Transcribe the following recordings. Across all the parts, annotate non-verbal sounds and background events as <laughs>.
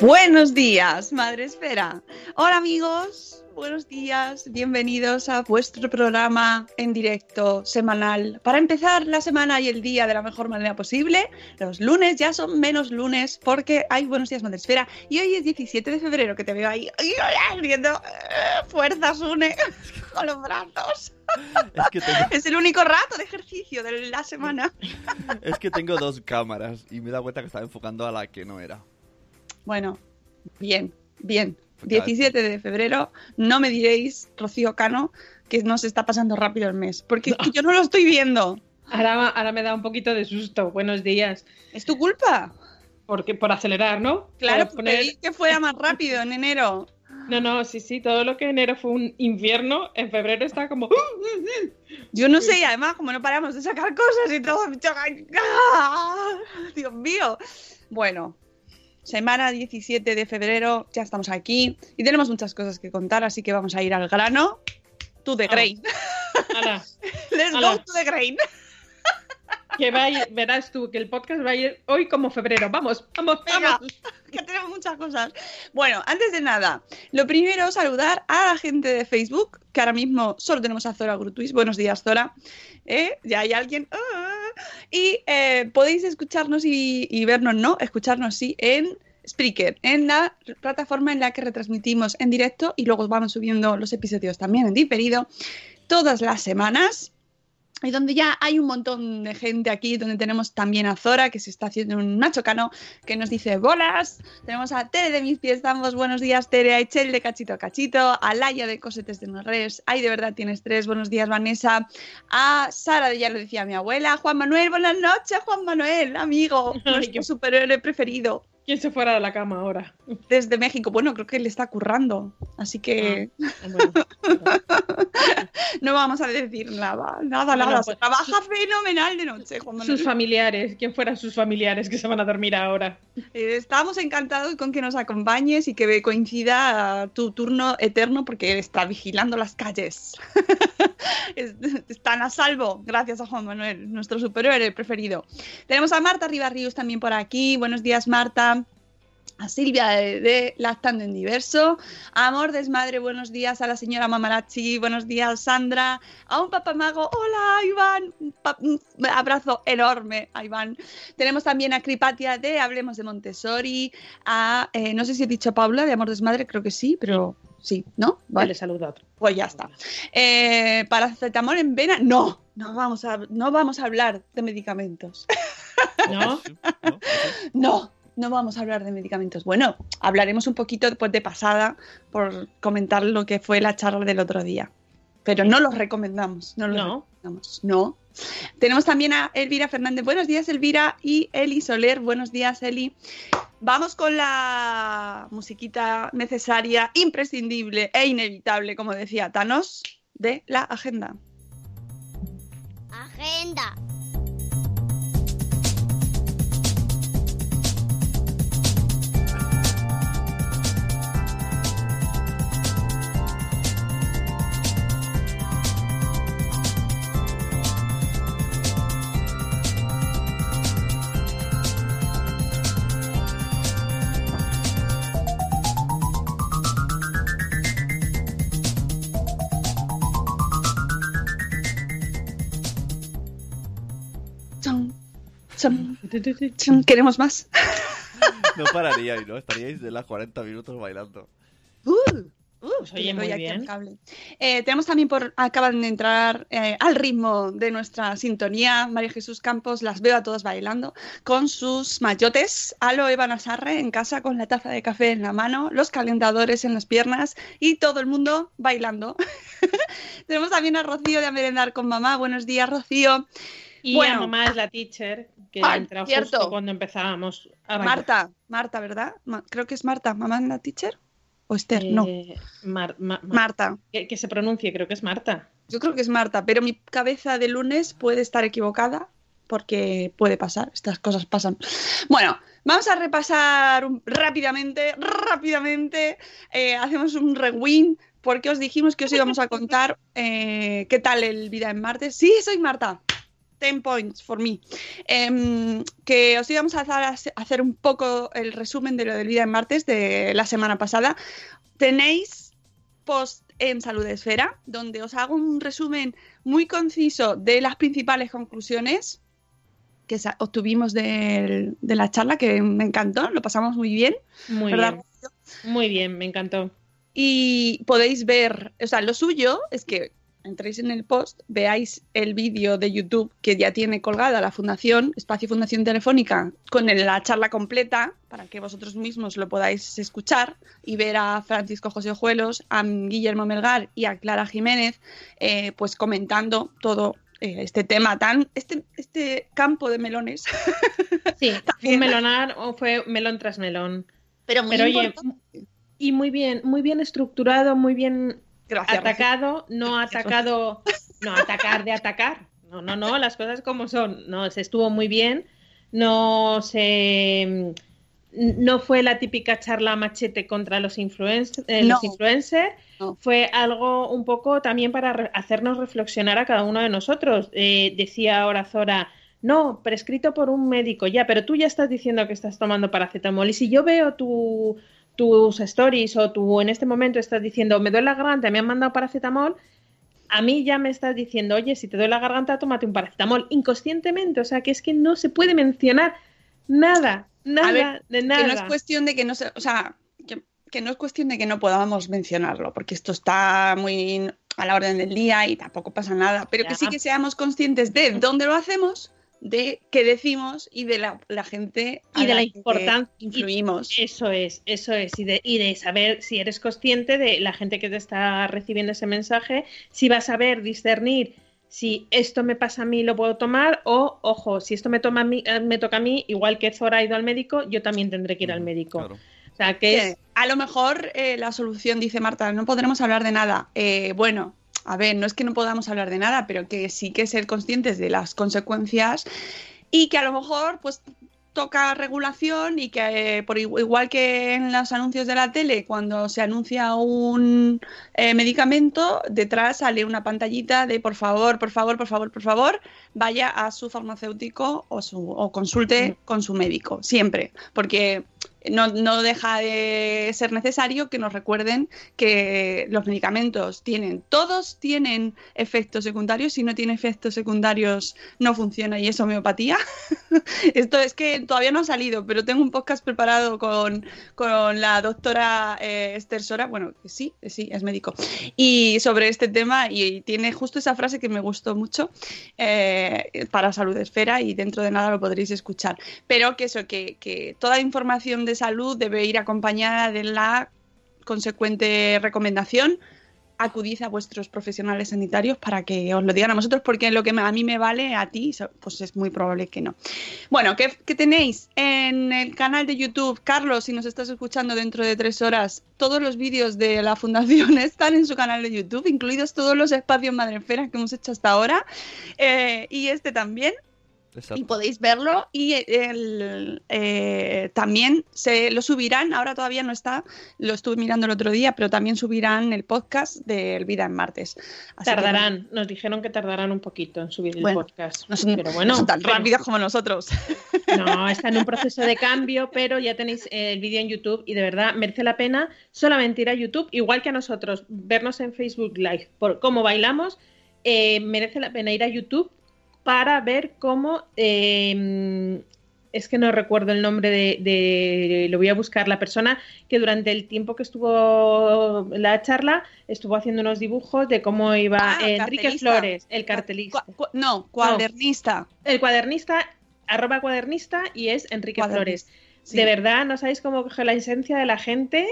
Buenos días, Madre Esfera. Hola amigos, buenos días, bienvenidos a vuestro programa en directo semanal. Para empezar la semana y el día de la mejor manera posible, los lunes ya son menos lunes porque hay Buenos días, Madre Esfera. Y hoy es 17 de febrero, que te veo ahí viendo eh, fuerzas, une <laughs> con los brazos. <laughs> Es que, tengo, Es el único rato de ejercicio de la semana. es que tengo dos cámaras y me he dado cuenta que estaba enfocando a la que no era. Bueno, bien, bien. Pues cada- 17 de febrero, no me diréis, Rocío Cano, que nos está pasando rápido el mes, porque es que yo no lo estoy viendo. Ahora, ahora me da un poquito de susto. Buenos días. ¿Es tu culpa? Porque, por acelerar, ¿no? Claro, Por poner- pedí que fuera más rápido en enero. <laughs> No, no, sí, sí. Todo lo que enero fue un infierno, en febrero está como. Yo no sé, y además, como no paramos de sacar cosas y todo, ¡Ah! Dios mío. Bueno, semana 17 de febrero, ya estamos aquí y tenemos muchas cosas que contar, así que vamos a ir al grano. To the grain. Ala, <laughs> Let's go Ala. to the grain. que va a ir- verás tú que el podcast va a ir hoy como febrero. Vamos, vamos, Venga. vamos. <laughs> que tenemos muchas cosas. Bueno, antes de nada, lo primero, saludar a la gente de Facebook, que ahora mismo solo tenemos a Zora Grutuis. Buenos días, Zora. ¿Eh? Ya hay alguien. ¡Ah! Y eh, podéis escucharnos y, y vernos, ¿no? Escucharnos, sí, en Spreaker, en la plataforma en la que retransmitimos en directo y luego vamos subiendo los episodios también en diferido todas las semanas. Y donde ya hay un montón de gente aquí, donde tenemos también a Zora, que se está haciendo un Nacho Cano, que nos dice bolas. Tenemos a Tere de Mis Pies Zambos, buenos días Tere, a Echel de Cachito a Cachito, a Laia de Cosetes de Norres, ay de verdad tienes tres, buenos días Vanessa, a Sara de Ya lo decía mi abuela, Juan Manuel, buenas noches Juan Manuel, amigo, <laughs> nuestro superhéroe preferido ¿Quién se fuera de la cama ahora? desde México. Bueno, creo que le está currando, así que Bueno, <laughs> no vamos a decir nada, nada, Bueno, nada. pues, Se trabaja fenomenal de noche, Juan Manuel. sus familiares. ¿Quién fueran sus familiares que se van a dormir ahora? Eh, Estamos encantados con que nos acompañes y que coincida ah, tu turno eterno porque está vigilando las calles. <laughs> Es- Están a salvo, gracias a Juan Manuel, nuestro superhéroe preferido. Tenemos a Marta Ribarrius también por aquí. Buenos días, Marta. A Silvia de, de Lactando en Diverso, a Amor Desmadre, buenos días, a la señora Mamarachi, buenos días, Sandra, a un papamago, hola, Iván, un pa- un abrazo enorme a Iván, tenemos también a Cripatia de Hablemos de Montessori, a, eh, no sé si he dicho Paula de Amor Desmadre, creo que sí, pero sí, ¿no? Vale, saludo a otro. Pues ya está. Eh, paracetamol en vena, no, no vamos a, no vamos a hablar de medicamentos. ¿No? ¿No? No, <laughs> no vamos a hablar de medicamentos. Bueno, hablaremos un poquito después de pasada por comentar lo que fue la charla del otro día. Pero no los recomendamos, no los No. recomendamos. No. Tenemos también a Elvira Fernández. Buenos días, Elvira. Y Eli Soler. Buenos días, Eli. Vamos con la musiquita necesaria, imprescindible e inevitable, como decía Thanos, de la agenda. Agenda. ¿Queremos más? No pararíais, ¿no? Estaríais de las 40 minutos bailando. Uh, uh, Pues oye, muy bien. cable. Eh, tenemos también por acaban de entrar eh, al ritmo de nuestra sintonía María Jesús Campos, las veo a todas bailando con sus mayotes, Alo Eva Nasarre en casa con la taza de café en la mano, los calentadores en las piernas y todo el mundo bailando. <laughs> tenemos también a Rocío de A Merendar con Mamá. Buenos días, Rocío. Y Bueno. a mamá es la teacher, que Ah, entra cierto. justo cuando empezábamos a. Marta, Marta, ¿verdad? Ma- creo que es Marta. ¿Mamá es la teacher? ¿O Esther? no, Eh, Mar- Ma- Ma- Marta. que, que se pronuncie, creo que es Marta. Yo creo que es Marta, pero mi cabeza de lunes puede estar equivocada porque puede pasar, estas cosas pasan. Bueno, vamos a repasar un- rápidamente, rápidamente, eh, hacemos un rewind porque os dijimos que os íbamos a contar eh, qué tal el Vida en Marte. Sí, soy Marta. 10 points for me. Em, que os íbamos a hacer, a hacer un poco el resumen de lo del Vida en Martes de la semana pasada. Tenéis post en Salud Esfera, donde os hago un resumen muy conciso de las principales conclusiones que obtuvimos del- de la charla, que me encantó, lo pasamos muy bien. Muy ¿Verdad, bien. Muy bien, me encantó. Y podéis ver, o sea, lo suyo es que entréis en el post, veáis el vídeo de YouTube que ya tiene colgada la Fundación, Espacio Fundación Telefónica, con la charla completa, para que vosotros mismos lo podáis escuchar y ver a Francisco José Ojuelos, a Guillermo Melgar y a Clara Jiménez, eh, pues comentando todo eh, este tema tan, este, este campo de melones. <laughs> Sí, <laughs> un melonar o fue melón tras melón. Pero muy Pero oye, y muy bien, muy bien estructurado, muy bien Gracias. Atacado, no <laughs> atacado, no atacar de atacar. No, no, no, las cosas como son. No, se estuvo muy bien. No se no fue la típica charla machete contra los, influenc- eh, No. los influencers. No. Fue algo un poco también para re- hacernos reflexionar a cada uno de nosotros. Eh, decía ahora Zora, no, prescrito por un médico, ya, pero tú ya estás diciendo que estás tomando paracetamol. Y si yo veo tu, tus stories o tú en este momento estás diciendo, me duele la garganta, me han mandado paracetamol, a mí ya me estás diciendo, oye, si te duele la garganta, tómate un paracetamol inconscientemente. O sea, que es que no se puede mencionar nada, nada, ver, de que nada. no es cuestión de que no se, o sea, que, que no es cuestión de que no podamos mencionarlo, porque esto está muy a la orden del día y tampoco pasa nada, pero que sí que seamos conscientes de dónde lo hacemos, de qué decimos y de la, la gente a Y de la que importancia- influimos. Eso es, eso es, y de, y de saber si eres consciente de la gente que te está recibiendo ese mensaje, si vas a saber discernir si esto me pasa a mí lo puedo tomar o, ojo, si esto me, toma a mí, eh, me toca a mí, igual que Zora ha ido al médico, yo también tendré que ir al médico. Claro. O sea, que Que es... a lo mejor eh, la solución, dice Marta, no podremos hablar de nada. Eh, bueno, a ver, no es que no podamos hablar de nada, pero que sí que ser conscientes de las consecuencias y que a lo mejor pues toca regulación y que eh, por igu- igual que en los anuncios de la tele cuando se anuncia un eh, medicamento detrás sale una pantallita de por favor por favor por favor por favor vaya a su farmacéutico o su o consulte con su médico siempre porque no, no deja de ser necesario que nos recuerden que los medicamentos tienen, todos tienen efectos secundarios, si no tiene efectos secundarios no funciona y es homeopatía. <laughs> Esto es que todavía no ha salido, pero tengo un podcast preparado con, con la doctora eh, Esther Sora, bueno, sí, sí, es médico, y sobre este tema y tiene justo esa frase que me gustó mucho eh, para Salud Esfera y dentro de nada lo podréis escuchar. Pero que eso, que, que toda información de salud debe ir acompañada de la consecuente recomendación. Acudid a vuestros profesionales sanitarios para que os lo digan a vosotros, porque lo que a mí me vale, a ti, pues es muy probable que no. Bueno, ¿qué, tenéis? En el canal de YouTube, Carlos, si nos estás escuchando dentro de tres horas, todos los vídeos de la fundación <laughs> están en su canal de YouTube, incluidos todos los espacios Madrefera que hemos hecho hasta ahora, eh, y este también Exacto. y podéis verlo y el, eh, también se lo subirán, ahora todavía no está, lo estuve mirando el otro día, pero también subirán el podcast del Vida en Martes. Así que, Tardarán, nos dijeron que tardarán un poquito en subir el podcast. no son, pero bueno, no son tan pero- rápidos como nosotros. No, está en un proceso de cambio, pero ya tenéis eh, el vídeo en YouTube y de verdad merece la pena solamente ir a YouTube, igual que a nosotros, vernos en Facebook Live por cómo bailamos, eh, merece la pena ir a YouTube para ver cómo eh, es que no recuerdo el nombre de, de, lo voy a buscar, la persona que durante el tiempo que estuvo la charla estuvo haciendo unos dibujos de cómo iba Ah, Enrique. Flores, el cartelista. No, cuadernista. El cuadernista, arroba cuadernista y es Enrique Flores. sí. De verdad, no sabéis cómo coge la esencia de la gente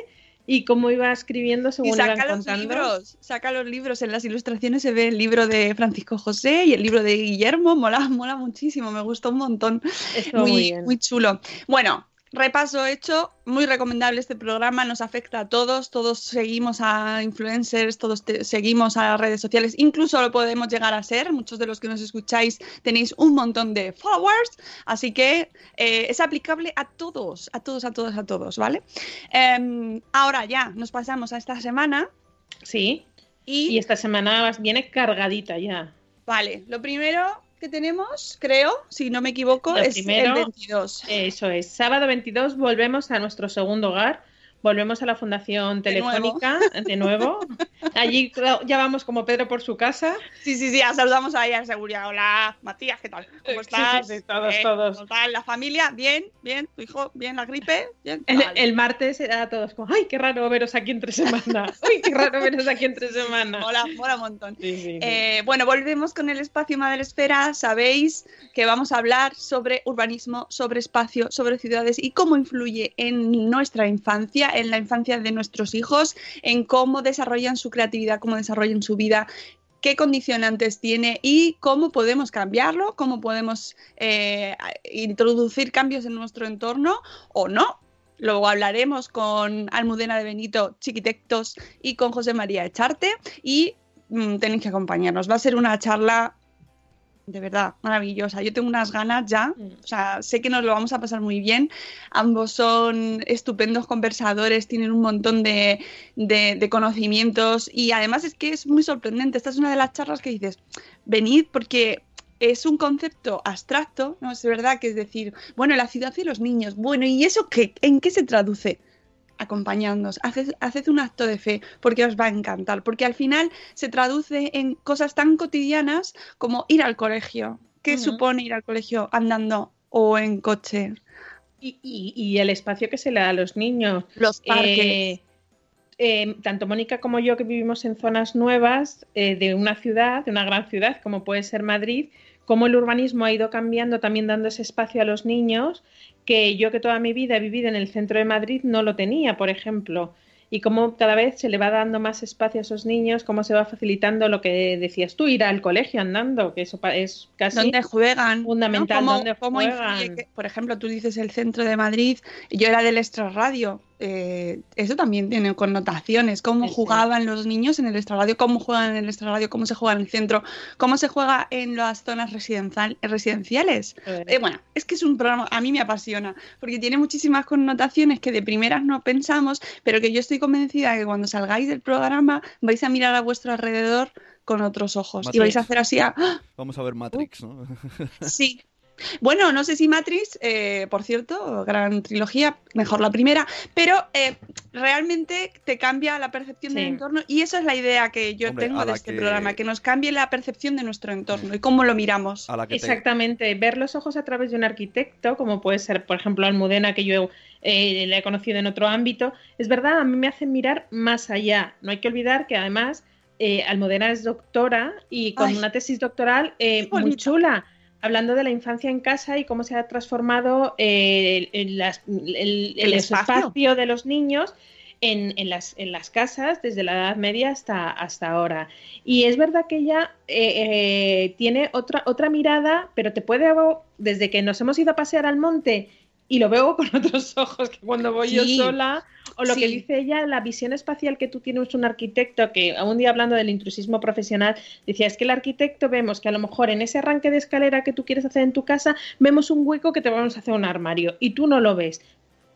y cómo iba escribiendo Y según iban saca los contando. libros, saca los libros. En las ilustraciones se ve el libro de Francisco José y el libro de Guillermo. Mola, mola muchísimo, me gustó un montón. Muy, muy chulo. Bueno, repaso hecho, muy recomendable este programa, nos afecta a todos, todos seguimos a influencers, todos te- seguimos a redes sociales, incluso lo podemos llegar a ser, muchos de los que nos escucháis tenéis un montón de followers, así que eh, es aplicable a todos, a todos, a todos, a todos, ¿vale? Em, ahora ya, nos pasamos a esta semana Sí, y, y esta semana viene cargadita ya. vale, lo primero que tenemos, creo, si no me equivoco, Lo es primero- el 22. Eso es. Sábado 22 volvemos a nuestro segundo hogar. Volvemos a la Fundación De nuevo. Telefónica de nuevo. <laughs> Allí ya vamos como Pedro por su casa. Sí, sí, sí, ya saludamos a seguridad. Hola, Matías, ¿qué tal? ¿Cómo Sí, estás? sí, sí, todos, Eh, todos. ¿Cómo tal? ¿La familia? ¿Bien? ¿Bien? ¿Tu hijo? ¿Bien? ¿La gripe? ¿Bien? El, Vale. el martes era todos como, ay, qué raro veros aquí entre semana. <laughs> Ay, qué raro veros aquí entre semana. Mola, mola un montón. Sí, sí, sí. Eh, bueno, volvemos con el espacio Madresfera. Sabéis que vamos a hablar sobre urbanismo, sobre espacio, sobre ciudades y cómo influye en nuestra infancia, en la infancia de nuestros hijos, en cómo desarrollan su creatividad, cómo desarrollan su vida, qué condicionantes tiene y cómo podemos cambiarlo, cómo podemos eh, introducir cambios en nuestro entorno o no. Luego hablaremos con Almudena de Benito, Chiquitectos, y con José María Echarte. Y mm, tenéis que acompañarnos. Va a ser una charla de verdad maravillosa. Yo tengo unas ganas ya. Mm. O sea, sé que nos lo vamos a pasar muy bien. Ambos son estupendos conversadores, tienen un montón de, de- de conocimientos y además es que es muy sorprendente. Esta es una de las charlas que dices, venid porque es un concepto abstracto, ¿no? Es verdad que es decir, bueno, la ciudad y los niños, bueno, ¿y eso qué? ¿En qué se traduce? Acompañándonos, haced, haced un acto de fe porque os va a encantar, porque al final se traduce en cosas tan cotidianas como ir al colegio. ¿Qué supone ir al colegio andando o en coche? Y, y- y el espacio que se le da a los niños. Los parques. Eh, eh, tanto Mónica como yo que vivimos en zonas nuevas eh, de una ciudad, de una gran ciudad como puede ser Madrid, cómo el urbanismo ha ido cambiando, también dando ese espacio a los niños, que yo que toda mi vida he vivido en el centro de Madrid no lo tenía, por ejemplo. Y cómo cada vez se le va dando más espacio a esos niños, cómo se va facilitando lo que decías tú, ir al colegio andando, que eso es casi... ¿Dónde juegan? ¿no? fundamental, ¿Cómo- ¿dónde cómo juegan? que- por ejemplo, tú dices el centro de Madrid, yo era del extrarradio. Eh, eso también tiene connotaciones. Cómo jugaban los niños en el extrarradio, cómo juegan en el extrarradio, cómo se juega en el centro, cómo se juega en las zonas residencial- residenciales. Eh, bueno, es que es un programa, a mí me apasiona, porque tiene muchísimas connotaciones que de primeras no pensamos, pero que yo estoy convencida que cuando salgáis del programa vais a mirar a vuestro alrededor con otros ojos y vais a hacer así a, ¡Ah! Vamos a ver Matrix, ¿no? Sí. Bueno, no sé si Matrix, eh, por cierto, gran trilogía, mejor la primera, pero eh, realmente te cambia la percepción Sí. del entorno y esa es la idea que yo Hombre, tengo de este que- programa, que nos cambie la percepción de nuestro entorno y cómo lo miramos. A la que te- Exactamente, ver los ojos a través de un arquitecto, como puede ser, por ejemplo, Almudena, que yo eh, le he conocido en otro ámbito, es verdad, a mí me hacen mirar más allá. No hay que olvidar que además eh, Almudena es doctora y con Ay, una tesis doctoral eh, muy bonito. chula, hablando de la infancia en casa y cómo se ha transformado eh, el, el- las- el- el El espacio. espacio de los niños. En, en las, en las casas desde la Edad Media hasta, hasta ahora. Y es verdad que ella eh, eh, tiene otra, otra mirada, pero te puede, desde que nos hemos ido a pasear al monte y lo veo <laughs> con otros ojos que cuando voy Sí. yo sola, o lo que dice ella, la visión espacial que tú tienes un arquitecto, que un día hablando del intrusismo profesional, decía, es que el arquitecto vemos que a lo mejor en ese arranque de escalera que tú quieres hacer en tu casa, vemos un hueco que te vamos a hacer un armario y tú no lo ves.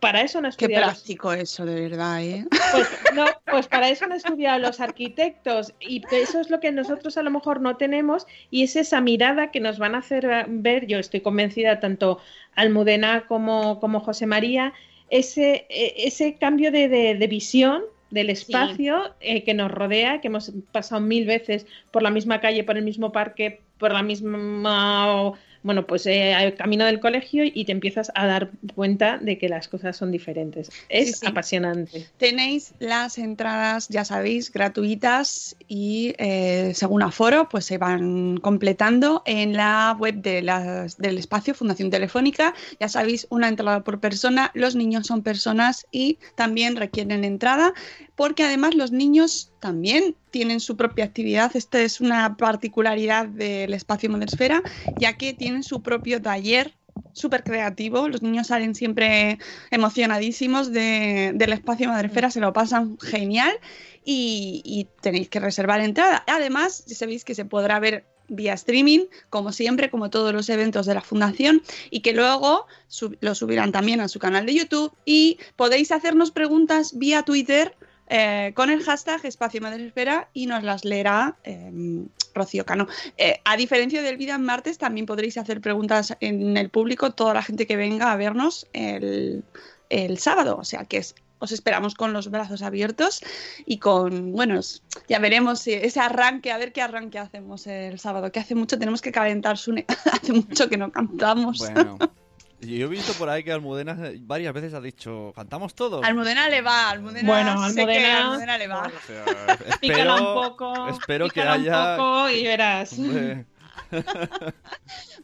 Para eso no Qué estudiado los práctico eso, de verdad, ¿eh? pues, <laughs> no, pues para eso han estudiado los arquitectos y eso es lo que nosotros a lo mejor no tenemos y es esa mirada que nos van a hacer ver, yo estoy convencida, tanto Almudena como, como José María, ese, eh, ese cambio de, de- de visión del espacio eh, que nos rodea, que hemos pasado mil veces por la misma calle, por el mismo parque, por la misma bueno, pues eh, al camino del colegio y te empiezas a dar cuenta de que las cosas son diferentes. Es Sí, sí. apasionante. Tenéis las entradas, ya sabéis, gratuitas y eh, según aforo, pues se van completando en la web de las- del espacio Fundación Telefónica. Ya sabéis, una entrada por persona. Los niños son personas y también requieren entrada, porque además los niños también tienen su propia actividad. Esta es una particularidad del espacio Madresfera, ya que tienen su propio taller súper creativo. Los niños salen siempre emocionadísimos de- del espacio Madrefera, se lo pasan genial y, tenéis que reservar entrada. Además, ya sabéis que se podrá ver vía streaming, como siempre, como todos los eventos de la fundación, y que luego lo subirán también a su canal de YouTube y podéis hacernos preguntas vía Twitter eh, con el hashtag Espacio Madresfera y nos las leerá eh, Rocío Cano. Eh, a diferencia del Vida en Martes, también podréis hacer preguntas en el público, toda la gente que venga a vernos el, el sábado. O sea que es- os esperamos con los brazos abiertos y con, bueno, ya veremos ese arranque, a ver qué arranque hacemos el sábado, que hace mucho tenemos que calentar, Sune. <laughs> hace mucho que no cantamos. Bueno. Yo he visto por ahí que Almudena varias veces ha dicho, ¿cantamos todos? Almudena le va, Almudena, Bueno, sé que Almudena- Almudena le va. O sea, espero, un poco. espero que haya- un poco y verás. <laughs>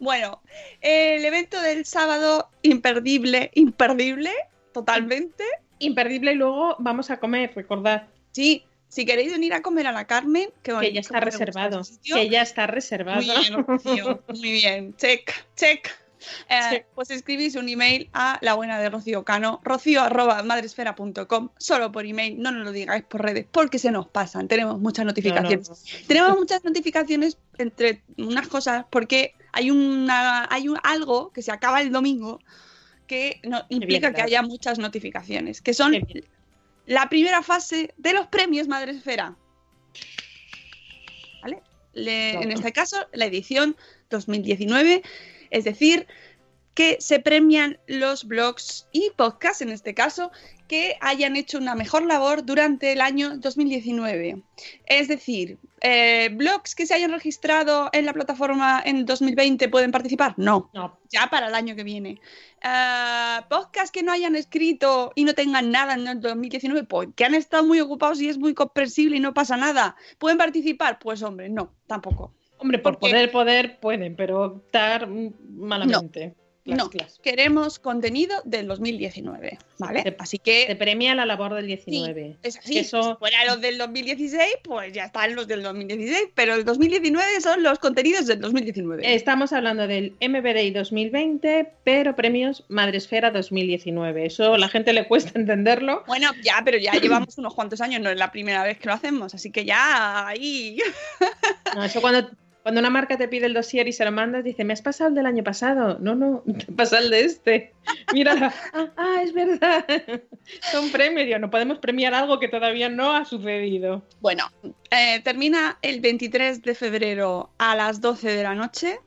Bueno, el evento del sábado, imperdible, imperdible, totalmente. Imperdible y luego vamos a comer, recordad Sí, si queréis venir a comer a la Carmen, que, que ya está reservado. Que ya está reservado. Muy bien, muy bien. Check, check. Eh. Pues escribís un email a la buena de Rocío Cano, rocío arroba madresfera.com, solo por email, no nos lo digáis por redes, porque se nos pasan, tenemos muchas notificaciones. No, no, no. Tenemos muchas notificaciones entre unas cosas, porque hay una hay un, algo que se acaba el domingo que no, implica bien, que haya muchas notificaciones, que son la primera fase de los premios Madresfera. ¿Vale? Le-. En este caso, la edición 2019, es decir, que se premian los blogs y podcasts, en este caso, que hayan hecho una mejor labor durante el año 2019. Es decir, eh, blogs que se hayan registrado en la plataforma en 2020 pueden participar. No, No, ya para el año que viene. Ah, podcasts que no hayan escrito y no tengan nada en el 2019, pues que han estado muy ocupados y es muy comprensible y no pasa nada. ¿Pueden participar? Pues hombre, no, tampoco. Hombre, por Porque- poder, poder, pueden, pero optar malamente. No, clas. queremos contenido del 2019, ¿vale? Te- Así que premia la labor del 19. es así. eso- Si fuera los del 2016, pues ya están los del 2016, pero el 2019 son los contenidos del 2019. Estamos hablando del MBDI 2020, pero premios Madresfera 2019. Eso a la gente le cuesta <laughs> entenderlo. Bueno, ya, pero ya <clears throat> llevamos unos cuantos años, no es la primera vez que lo hacemos, así que ya ahí No, eso cuando, cuando una marca te pide el dossier y se lo mandas, dice, ¿me has pasado el del año pasado? No, no, te <laughs> pasa el de este. Mira, <laughs> ah, ah, es verdad. <laughs> Son premios, no podemos premiar algo que todavía no ha sucedido. Bueno, eh, termina el 23 de febrero a las 12 de la noche.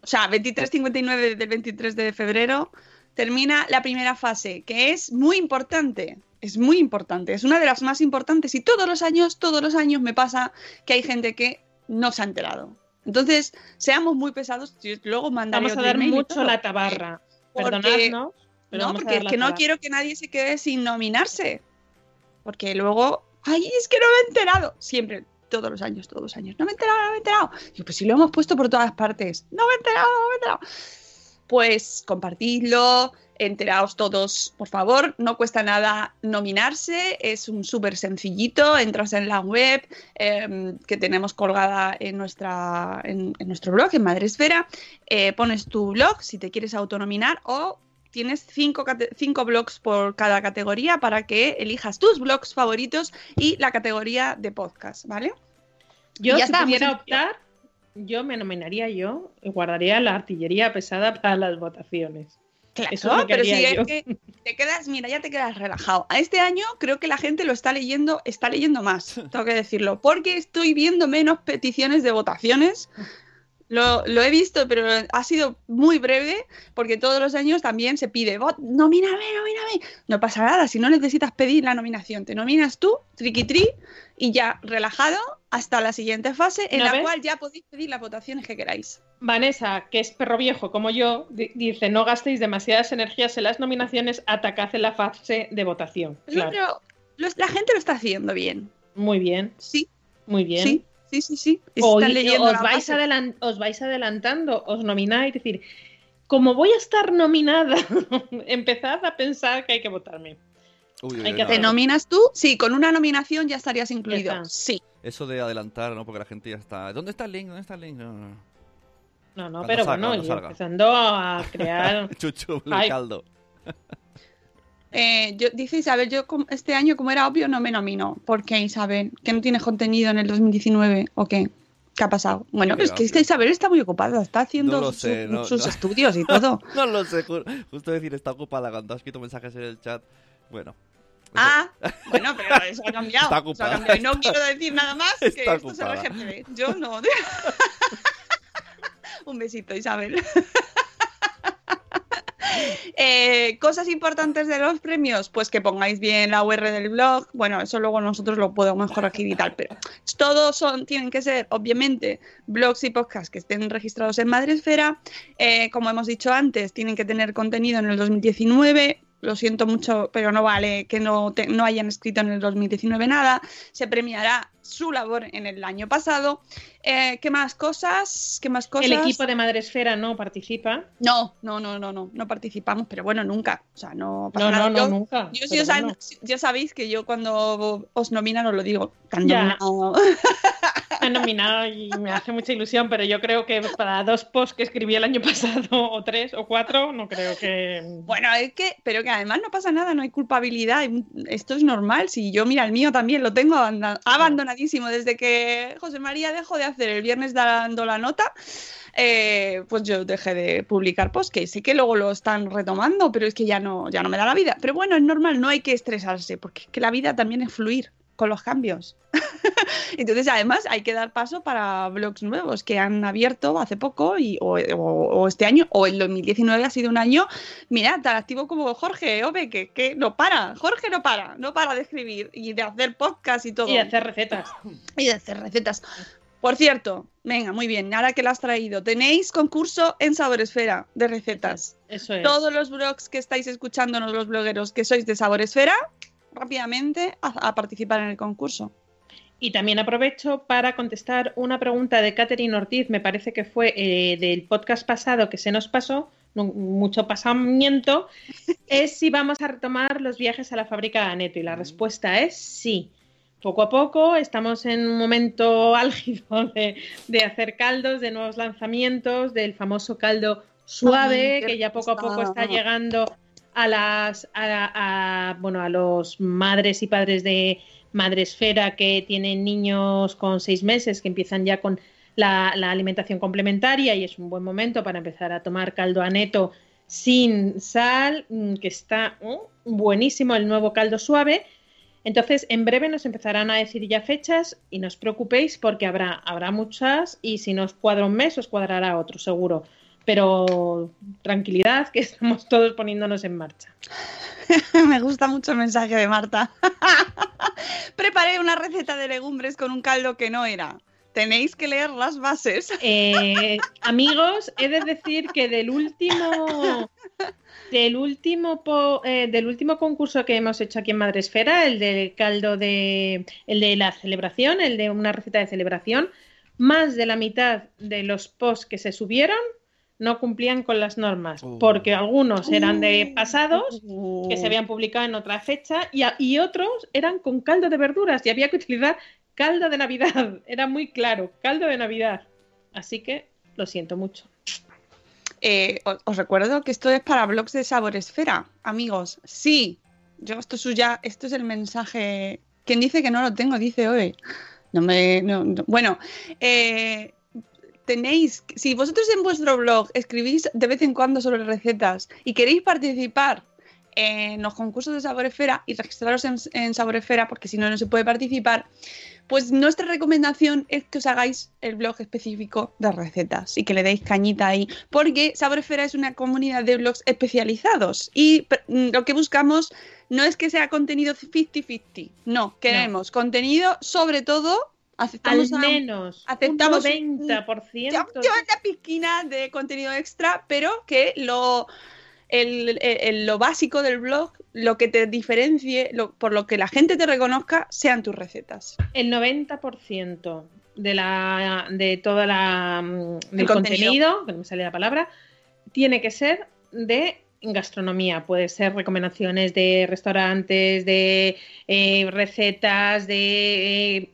O sea, 23.59 del 23 de febrero termina la primera fase, que es muy importante. Es muy importante, es una de las más importantes y todos los años, todos los años me pasa que hay gente que no se ha enterado. Entonces, seamos muy pesados, luego mandaré Vamos a dar y mucho la tabarra. Porque- Perdonadnos. pero no, porque es que no quiero que nadie se quede sin nominarse. Porque luego, ay, es que no me he enterado. Siempre, todos los años, todos los años. No me he enterado, no me he enterado. Digo, pues si lo hemos puesto por todas partes. No me he enterado, no me he enterado. Pues compartidlo, enteraos todos, por favor. No cuesta nada nominarse, es un súper sencillito. Entras en la web eh, que tenemos colgada en, nuestra, en, en nuestro blog, en Madresfera. Eh, pones tu blog si te quieres autonominar o tienes cinco, cinco blogs por cada categoría para que elijas tus blogs favoritos y la categoría de podcast, ¿vale? Yo, ya si está, pudiera optar, yo me nominaría yo y guardaría la artillería pesada para las votaciones. Claro, Eso es lo que pero si es que te quedas, mira, ya te quedas relajado. A este año creo que la gente lo está leyendo, está leyendo más, <laughs> tengo que decirlo, porque estoy viendo menos peticiones de votaciones lo, lo he visto, pero ha sido muy breve porque todos los años también se pide, "Vot- nomíname, nomíname. No pasa nada, si no necesitas pedir la nominación, te nominas tú, triqui tri, y ya relajado hasta la siguiente fase en ¿No la ves? cual ya podéis pedir las votaciones que queráis. Vanessa, que es perro viejo como yo, di- dice: No gastéis demasiadas energías en las nominaciones, atacad en la fase de votación. No, pero la gente lo está haciendo bien. Muy bien, Sí, muy bien. sí, sí, sí, sí. O- leyendo os, la vais os vais adelantando, os nomináis, es decir, como voy a estar nominada, <laughs> empezad a pensar que hay que votarme. Uy, uy, Hay uy, que. ¿Te nominas tú? Sí, con una nominación ya estarías incluido. está. Sí. Eso de adelantar, ¿no? Porque la gente ya está. ¿Dónde está el link? ¿Dónde está el link? No, no, no. No, no, Cuando pero salga, bueno, y empezando a crear. <laughs> Chuchu, el caldo. Eh, yo, dice Isabel, yo este año, como era obvio, no me nomino. ¿Por qué, Isabel? ¿Que no tienes contenido en el 2019 o qué? ¿Qué ha pasado? Bueno, Qué es que esta Isabel está muy ocupada, está haciendo No lo su- sé, no- sus no. estudios y <laughs> todo. No lo sé, ju- justo decir, está ocupada cuando has escrito mensajes en el chat. Bueno. eso- Ah, bueno, pero eso ha cambiado. Está eso ha ocupada. cambiado. Y no quiero decir nada más <laughs> que Está esto es ocupada. LGTB. Yo no. <laughs> Un besito, Isabel. <laughs> Eh, cosas importantes de los premios, pues que pongáis bien la UR del blog. Bueno, eso luego nosotros lo podemos corregir y tal, pero todos son, tienen que ser, obviamente, blogs y podcasts que estén registrados en Madresfera. Eh, como hemos dicho antes, tienen que tener contenido en el 2019. Lo siento mucho, pero no vale que no, te- no hayan escrito en el 2019 nada. Se premiará su labor en el año pasado. Eh, ¿Qué más cosas? ¿Qué más cosas? El equipo de Madresfera no participa. No, no, no, no, no, no participamos, pero bueno, nunca. O sea, no pasa No, nada. no, no, Yo- nunca. yo bueno. ya sabéis que yo cuando os nominan os lo digo. Tan Ya. nominado. Me nominado y me hace mucha ilusión, pero yo creo que para dos posts que escribí el año pasado, <laughs> o tres o cuatro, no creo que. Bueno, es que, pero que además no pasa nada, no hay culpabilidad. Esto es normal. Si yo, mira, el mío también lo tengo abanda- desde que José María dejó de hacer el viernes dando la nota. eh, pues yo dejé de publicar posts, que sí que luego lo están retomando, pero es que ya no, ya no me da la vida. Pero bueno, es normal, no hay que estresarse, porque que la vida también es fluir con los cambios. <laughs> Entonces, además, hay que dar paso para blogs nuevos que han abierto hace poco y, o, o- o este año, o el 2019 ha sido un año, mira, tan activo como Jorge, Ove, que, que no para, Jorge no para, no para de escribir y de hacer podcast y todo. Y hacer recetas. Y de hacer recetas. Por cierto, venga, muy bien, ahora que lo has traído, tenéis concurso en Saboresfera de recetas. Eso es. Todos los blogs que estáis escuchándonos, los blogueros que sois de Saboresfera, rápidamente a, a participar en el concurso. Y también aprovecho para contestar una pregunta de Catherine Ortiz, me parece que fue eh, del podcast pasado que se nos pasó, no- mucho pasamiento, <laughs> es si vamos a retomar los viajes a la fábrica de Aneto. Y la respuesta es sí. Poco a poco estamos en un momento <laughs> álgido de, de hacer caldos, de nuevos lanzamientos, del famoso caldo suave, Ay, que ya poco a poco está llegando a las a, bueno a los madres y padres de Madresfera que tienen niños con seis meses que empiezan ya con la, alimentación complementaria y es un buen momento para empezar a tomar caldo aneto sin sal, mm, que está mm, buenísimo el nuevo caldo suave. Entonces, en breve nos empezarán a decir ya fechas y no os preocupéis porque habrá, habrá muchas y si no os cuadra un mes, os cuadrará otro, seguro. Pero tranquilidad, que <laughs> estamos todos poniéndonos en marcha. <laughs> Me gusta mucho el mensaje de Marta. <laughs> Preparé una receta de legumbres con un caldo que no era. Tenéis que leer las bases. Eh, amigos, he de decir que del último del último po- eh, del último concurso que hemos hecho aquí en Madresfera, el del caldo de el de la celebración, el de una receta de celebración, más de la mitad de los posts que se subieron no cumplían con las normas, Oh. porque algunos eran de pasados Uh. que se habían publicado en otra fecha y, a- y otros eran con caldo de verduras y había que utilizar caldo de Navidad. <laughs> Era muy claro, caldo de Navidad. Así que lo siento mucho. Eh, os, os recuerdo que esto es para blogs de Saboresfera, amigos. Sí, yo esto es suya, esto es el mensaje. Quien dice que no lo tengo, dice hoy. No me, no- no- Bueno, eh, tenéis, si vosotros en vuestro blog escribís de vez en cuando sobre recetas y queréis participar en los concursos de Saboresfera y registraros en, en Saboresfera, porque si no, no se puede participar, pues nuestra recomendación es que os hagáis el blog específico de recetas y que le deis cañita ahí, porque Saboresfera es una comunidad de blogs especializados y mm, lo que buscamos no es que sea contenido 50-50, no, queremos contenido sobre todo, Al aceptamos a- menos aceptamos un un- 90%. ya, ya una pisquina de contenido extra, pero que lo, el- el- el- lo básico del blog, lo que te diferencie, lo- por lo que la gente te reconozca, sean tus recetas. El 90% de la de toda la mm, del El contenido. contenido, que no me sale la palabra, tiene que ser de gastronomía. Puede ser recomendaciones de restaurantes, de eh, recetas, de eh,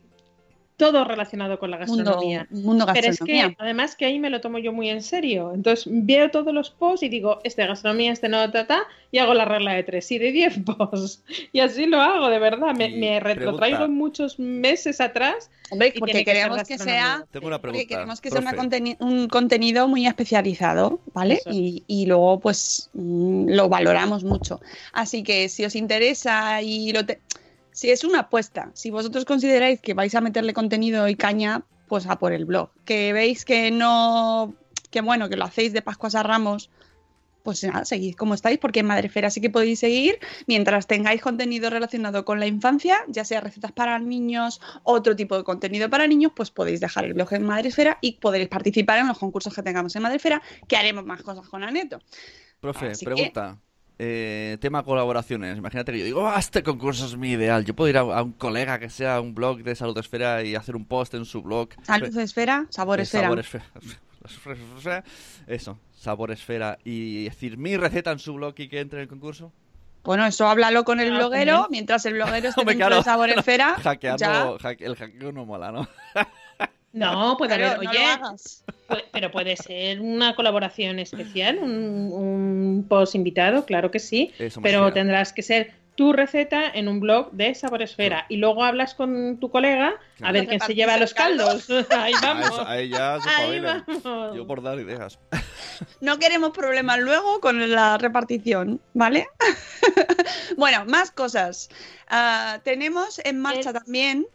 todo relacionado con la Mundo, gastronomía. mundo Pero es gastronomía. que además que ahí me lo tomo yo muy en serio. Entonces veo todos los posts y digo, este gastronomía, este no, ta, ta, y hago la regla de tres y de 10 <laughs> posts. Y así lo hago, de verdad. Me, retrotraigo pregunta. muchos meses atrás. Hombre, y porque que queremos que gastronomía. sea Tengo una porque pregunta. queremos que sea una profe. conteni- un contenido muy especializado, ¿vale? Y luego, pues, mm, lo valoramos mucho. Así que si os interesa y lo te- si es una apuesta, si vosotros consideráis que vais a meterle contenido y caña, pues a por el blog. Que veis que no, que bueno, que lo hacéis de Pascuas a Ramos, pues nada, seguid como estáis, porque en Madrefera sí que podéis seguir mientras tengáis contenido relacionado con la infancia, ya sea recetas para niños, otro tipo de contenido para niños, pues podéis dejar el blog en Madresfera y podréis participar en los concursos que tengamos en Madresfera, que haremos más cosas con Aneto. Profe, Así que- pregunta. Eh, tema colaboraciones. Imagínate que yo digo, "Ah, este concurso es mi ideal. Yo puedo ir a, a un colega que sea un blog de Salud Esfera y hacer un post en su blog. Salud Esfera, Sabor Eh, Esfera. Sabor Esfera. <laughs> Eso, Sabor Esfera. Y decir mi receta en su blog y que entre en el concurso. Bueno, eso háblalo con el bloguero, mientras el bloguero <laughs> esté dentro claro. de Sabor Esfera. Hackeando, ya, hacke- el hackeo no mola, ¿no? No, puede haber, no oye, lo hagas. pu- pero puede ser una colaboración especial, un, un post invitado, claro que sí. Eso pero tendrás que ser tu receta en un blog de Saboresfera y luego hablas con tu colega a Claro. ver quién se lleva los caldos. <laughs> Ahí vamos. eso- Ahí ya se Ahí vamos. Yo por dar ideas. No queremos problemas luego con la repartición, ¿vale? <laughs> bueno, más cosas. Ah, tenemos en marcha El- también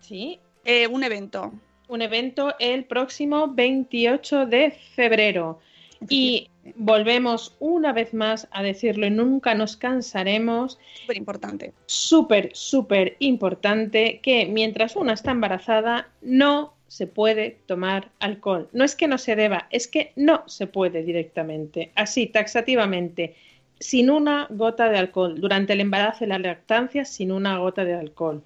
Sí, eh, un evento. Un evento el próximo 28 de febrero. Y volvemos una vez más a decirlo y nunca nos cansaremos. Súper importante. Súper, súper importante que mientras una está embarazada no se puede tomar alcohol. No es que no se deba, es que no se puede directamente, así taxativamente, sin una gota de alcohol. Durante el embarazo y la lactancia, sin una gota de alcohol.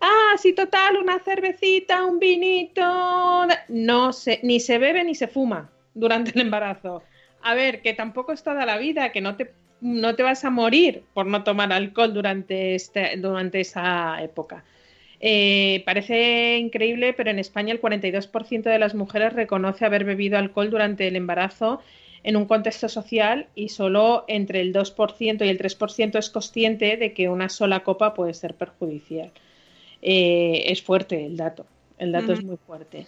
Ah, sí, total, una cervecita, un vinito. No se, ni se bebe ni se fuma durante el embarazo. A ver, que tampoco es toda la vida, que no te, no te vas a morir por no tomar alcohol durante, este, durante esa época. Eh, parece increíble, pero en España el 42% de las mujeres reconoce haber bebido alcohol durante el embarazo en un contexto social y solo entre el 2% y el 3% es consciente de que una sola copa puede ser perjudicial. Eh, es fuerte el dato, el dato es muy fuerte.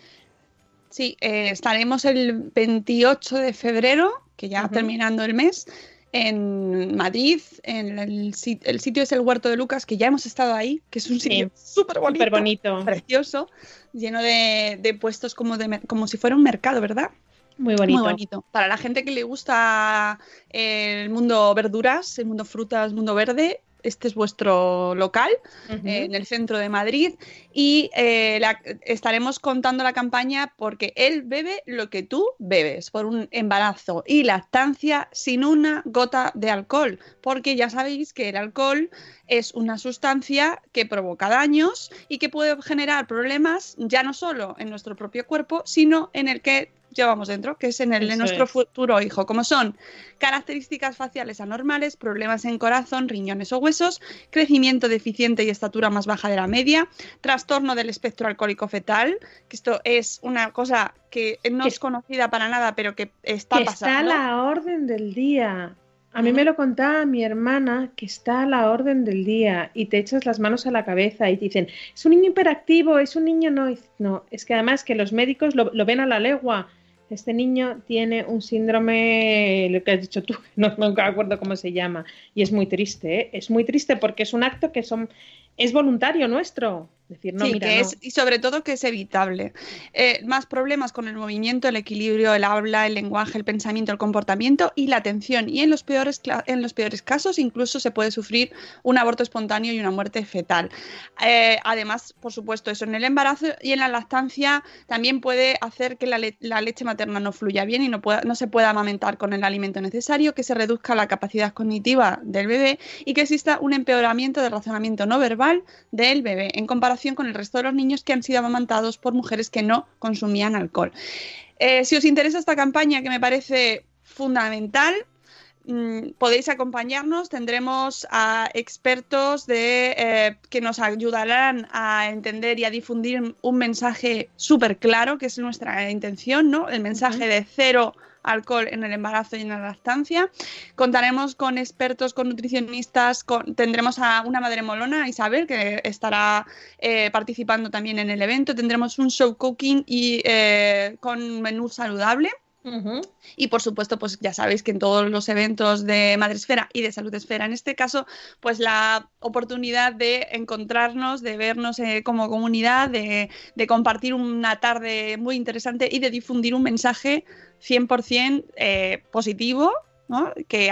Sí, eh, estaremos el 28 de febrero, que ya terminando el mes, en Madrid. En el, el sitio es el Huerto de Lucas, que ya hemos estado ahí, que es un sitio <laughs> súper bonito, precioso, lleno de, de puestos como, de, como si fuera un mercado, ¿verdad? muy bonito. Muy bonito. Para la gente que le gusta el mundo verduras, el mundo frutas, el mundo verde, este es vuestro local eh, en el centro de Madrid y eh, la- estaremos contando la campaña porque él bebe lo que tú bebes por un embarazo y lactancia sin una gota de alcohol, porque ya sabéis que el alcohol es una sustancia que provoca daños y que puede generar problemas ya no solo en nuestro propio cuerpo, sino en el que llevamos dentro, que es en el de nuestro es. futuro hijo, como son características faciales anormales, problemas en corazón, riñones o huesos, crecimiento deficiente y estatura más baja de la media, trastorno del espectro alcohólico fetal, que esto es una cosa que no Que- es conocida para nada, pero que está que está a pasando. la orden del día. A mí me lo contaba mi hermana que está a la orden del día y te echas las manos a la cabeza y te dicen, es un niño hiperactivo, es un niño no. No, es que además que los médicos lo, lo ven a la legua. Este niño tiene un síndrome, lo que has dicho tú, <laughs> no, me acuerdo cómo se llama, y es muy triste, ¿eh? es muy triste porque es un acto que son, es voluntario nuestro. Decir, no, sí, mira, que no. es, y sobre todo que es evitable. Eh, más problemas con el movimiento, el equilibrio, el habla, el lenguaje, el pensamiento, el comportamiento y la atención. Y en los peores, en los peores casos incluso se puede sufrir un aborto espontáneo y una muerte fetal. Eh, además, por supuesto, eso en el embarazo y en la lactancia también puede hacer que la, le- la leche materna no fluya bien y no, pueda- no se pueda amamentar con el alimento necesario, que se reduzca la capacidad cognitiva del bebé y que exista un empeoramiento del razonamiento no verbal del bebé en comparación con el resto de los niños que han sido amamantados por mujeres que no consumían alcohol. Eh, si os interesa esta campaña que me parece fundamental, mm, podéis acompañarnos. Tendremos a expertos de, eh, que nos ayudarán a entender y a difundir un mensaje súper claro, que es nuestra intención, ¿no? El mensaje de cero alcohol en el embarazo y en la lactancia. Contaremos con expertos, con nutricionistas, con- tendremos a una madre molona, Isabel, que estará eh, participando también en el evento. Tendremos un show cooking y eh, con menú saludable. Y por supuesto, pues ya sabéis que en todos los eventos de Madresfera y de Salud Esfera, en este caso, pues la oportunidad de encontrarnos, de vernos eh, como comunidad, de, compartir una tarde muy interesante y de difundir un mensaje 100% eh, positivo. Que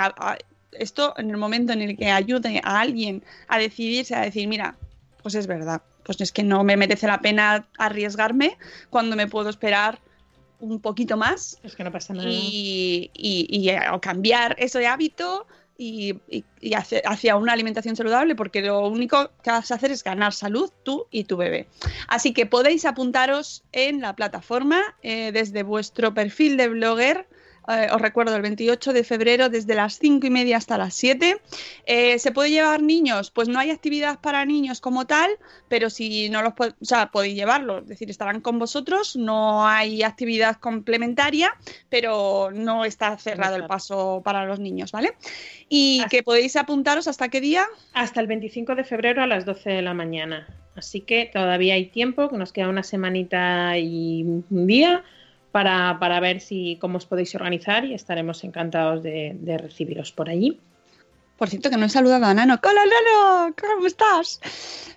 esto en el momento en el que ayude a alguien a decidirse, a decir, mira, pues es verdad, pues es que no me merece la pena arriesgarme cuando me puedo esperar un poquito más Es que no pasa nada. y, y- y, eh, o cambiar eso de hábito y hacia, hacia una alimentación saludable, porque lo único que vas a hacer es ganar salud tú y tu bebé. Así que podéis apuntaros en la plataforma eh, desde vuestro perfil de blogger. Eh, os recuerdo, el 28 de febrero, desde las 5 y media hasta las 7. Eh, ¿Se puede llevar niños? Pues no hay actividad para niños como tal, pero si no los o sea, podéis llevarlos, es decir, estarán con vosotros, no hay actividad complementaria, pero no está cerrado el paso para los niños, ¿vale? Y que podéis apuntaros hasta qué día. Hasta el 25 de febrero a las 12 de la mañana. Así que todavía hay tiempo, que nos queda una semanita y un día para, para ver si cómo os podéis organizar y estaremos encantados de, de recibiros por allí. Por cierto, que no he saludado a Nano. ¡Hola, Nano! ¿Cómo estás?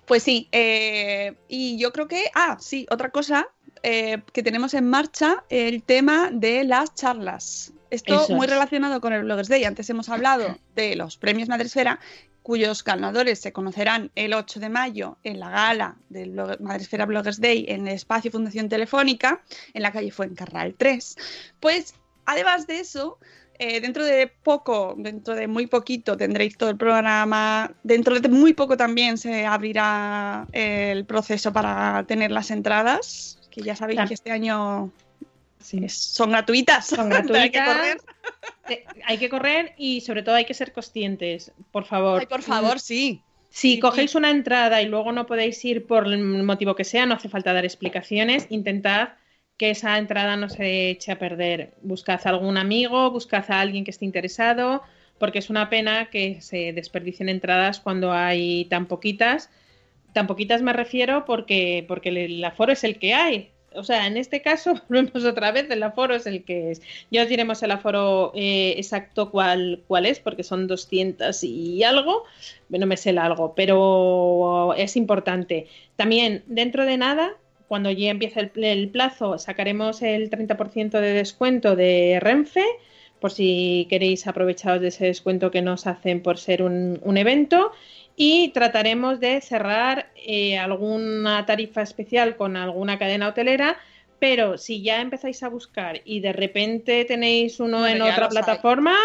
Pues sí, eh, y yo creo que. Ah, sí, otra cosa eh, que tenemos en marcha, el tema de las charlas. Esto Eso muy es. relacionado con el Bloggers Day. Antes hemos hablado de los premios Madresfera, cuyos ganadores se conocerán el 8 de mayo en la gala del Blog- Madresfera Bloggers Day en el espacio Fundación Telefónica, en la calle Fuencarral 3. Pues, además de eso, eh, dentro de poco, dentro de muy poquito, tendréis todo el programa. Dentro de muy poco también se abrirá el proceso para tener las entradas, que ya sabéis Claro. que este año Sí. son gratuitas. Son <laughs> Hay que gratuitas. correr. Hay que correr y sobre todo hay que ser conscientes, por favor. Ay, por favor, sí. Si Sí, cogéis una entrada y luego no podéis ir por el motivo que sea, no hace falta dar explicaciones. Intentad que esa entrada no se eche a perder. Buscad a algún amigo, buscad a alguien que esté interesado, porque es una pena que se desperdicien entradas cuando hay tan poquitas. Tan poquitas me refiero porque, porque el aforo es el que hay. O sea, en este caso, <laughs> volvemos otra vez, el aforo es el que es. Ya os diremos el aforo eh, exacto cuál, cuál es, porque son 200 y algo no me sé el algo, pero es importante. También, dentro de nada, cuando ya empiece el, plazo, sacaremos el 30% de descuento de Renfe, por si queréis aprovecharos de ese descuento que nos hacen por ser un, un evento. Y trataremos de cerrar eh, alguna tarifa especial con alguna cadena hotelera. Pero si ya empezáis a buscar y de repente tenéis uno en otra hay. plataforma,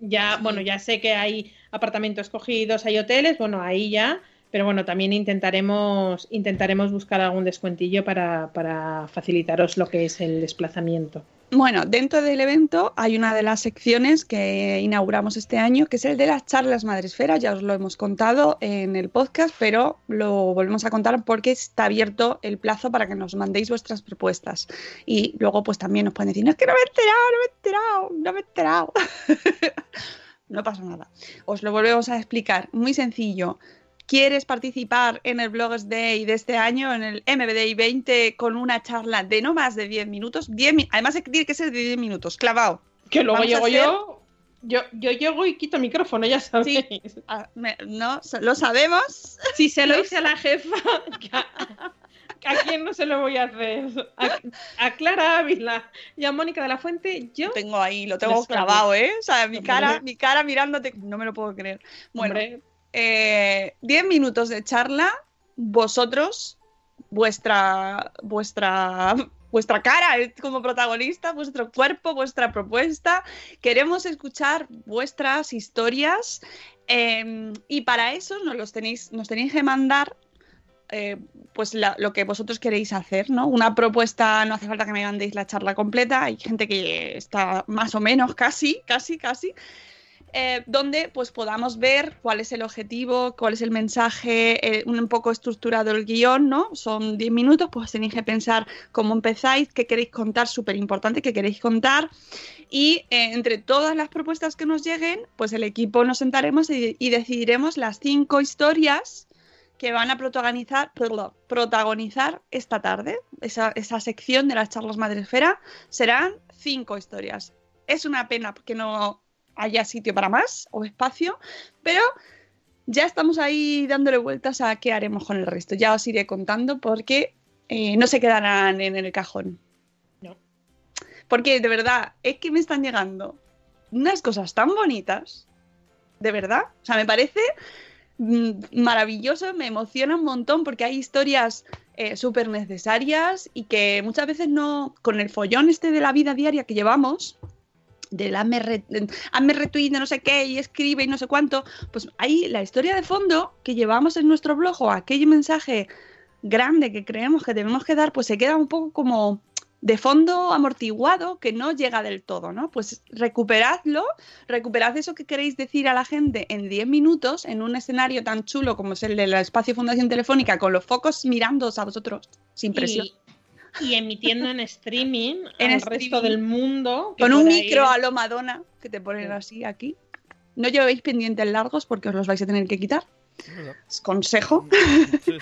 ya, bueno, ya sé que hay apartamentos cogidos, hay hoteles, bueno, ahí ya, pero bueno, también intentaremos, intentaremos buscar algún descuentillo para, para facilitaros lo que es el desplazamiento. Bueno, dentro del evento hay una de las secciones que inauguramos este año, que es el de las charlas Madresfera. Ya os lo hemos contado en el podcast, pero lo volvemos a contar porque está abierto el plazo para que nos mandéis vuestras propuestas. Y luego, pues también nos pueden decir, no es que no me he enterado, no me he enterado, no me he enterado. <laughs> no pasa nada. Os lo volvemos a explicar. Muy sencillo. Quieres participar en el Bloggers Day de este año, en el MBDI 20, con una charla de no más de 10 minutos, 10 mi- además tiene que ser de 10 minutos, clavado. Que luego Vamos llego hacer- yo, yo. Yo llego y quito micrófono, ya sabéis. Ah, me- no, lo sabemos. Si se lo hice a la jefa, <laughs> ¿a, a quién no se lo voy a hacer? A, a Clara Ávila y a Mónica de la Fuente, yo. Tengo ahí, lo tengo clavado, ¿eh? O sea, mi cara, mi cara mirándote, no me lo puedo creer. Bueno, Hombre, eh, 10 minutos de charla, vosotros, vuestra, vuestra, vuestra cara eh, como protagonista, vuestro cuerpo, vuestra propuesta. Queremos escuchar vuestras historias eh, y para eso nos los tenéis, nos tenéis que mandar. eh, pues lo que vosotros queréis hacer, ¿no? Una propuesta, no hace falta que me mandéis la charla completa, hay gente que está más o menos casi, casi, casi, eh, donde pues podamos ver cuál es el objetivo, cuál es el mensaje, eh, un poco estructurado el guion, ¿no? Son 10 minutos, pues tenéis que pensar cómo empezáis, qué queréis contar, súper importante, qué queréis contar. Y eh, entre todas las propuestas que nos lleguen, pues el equipo nos sentaremos y, decidiremos las cinco historias que van a protagonizar, perdón, protagonizar esta tarde. Esa, esa sección de las charlas Madresfera serán cinco historias. Es una pena que no haya sitio para más o espacio, pero ya estamos ahí dándole vueltas a qué haremos con el resto. Ya os iré contando porque eh, no se quedarán en el cajón. No. Porque de verdad, es que me están llegando unas cosas tan bonitas. De verdad. O sea, me parece mm, maravilloso, me emociona un montón porque hay historias eh, súper necesarias y que muchas veces no, con el follón este de la vida diaria que llevamos, del hazme, re- hazme retweet de no sé qué y escribe y no sé cuánto, pues hay la historia de fondo que llevamos en nuestro blog o aquel mensaje grande que creemos que debemos que dar, pues se queda un poco como de fondo amortiguado que no llega del todo, ¿no? Pues recuperadlo, recuperad eso que queréis decir a la gente en 10 minutos en un escenario tan chulo como es el del espacio Fundación Telefónica con los focos mirándoos a vosotros sin presión. y, y emitiendo en streaming <laughs> En al streaming. resto del mundo. Con un micro ir. a lo Madonna que te ponen Sí. así aquí. No llevéis pendientes largos porque os los vais a tener que quitar. Es consejo. <laughs> Sí, sí.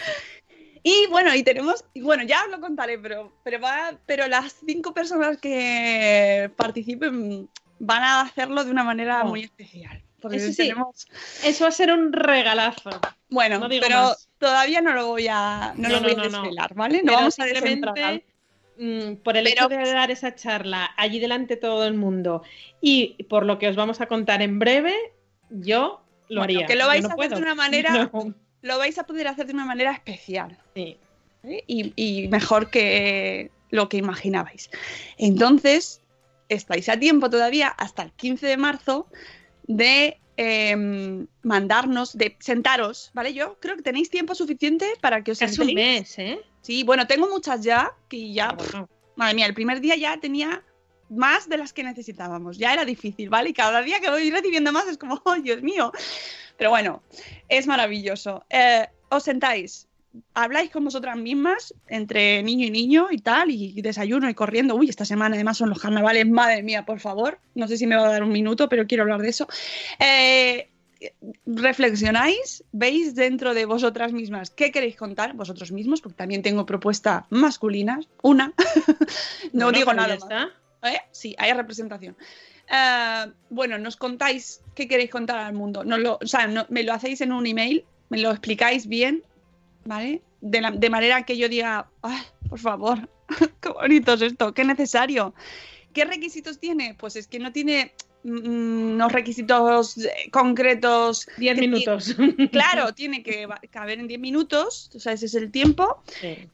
Y bueno, y tenemos, y bueno, ya os lo contaré, pero, pero, va, pero las cinco personas que participen van a hacerlo de una manera Oh. muy especial. Porque Eso sí. tenemos, Eso va a ser un regalazo. bueno, No pero más. todavía no lo voy a, no No, lo voy a desvelar, ¿vale? No Pero vamos a desentrar. mm, por el Pero- hecho de dar esa charla allí delante de todo el mundo y por lo que os vamos a contar en breve, yo lo Bueno, haría. que lo vais no a hacer puedo. de una manera- <laughs> No, Lo vais a poder hacer de una manera especial. sí. y, y mejor que lo que imaginabais. Entonces, estáis a tiempo todavía, hasta el 15 de marzo, de em, mandarnos, de sentaros, ¿vale? Yo creo que tenéis tiempo suficiente para que os Casi un sentéis. mes, ¿eh? Sí, bueno, tengo muchas ya, que ya, Ah, bueno. madre mía, el primer día ya tenía más de las que necesitábamos. Ya era difícil, ¿vale? Y cada día que voy recibiendo más es como, <laughs> ¡oh, Dios mío! Pero bueno, es maravilloso. Eh, os sentáis, habláis con vosotras mismas, entre niño y niño y tal, y desayuno y corriendo. Uy, esta semana además son los carnavales, madre mía, por favor. No sé si me va a dar un minuto, pero quiero hablar de eso. Eh, reflexionáis, veis dentro de vosotras mismas qué queréis contar, vosotros mismos, porque también tengo propuestas masculinas, una, <laughs> no Bueno, digo pues nada más. ¿Eh? Sí, hay representación. Eh, bueno, nos contáis qué queréis contar al mundo. Nos lo, o sea, no- me lo hacéis en un email, me lo explicáis bien, ¿vale? De, la- de manera que yo diga, "Ay, por favor, <laughs> qué bonito es esto, qué necesario. ¿Qué requisitos tiene? Pues es que no tiene mm, unos requisitos eh, concretos. 10 que minutos. Claro, <laughs> tiene que caber en 10 minutos, o sea, ese es el tiempo Sí.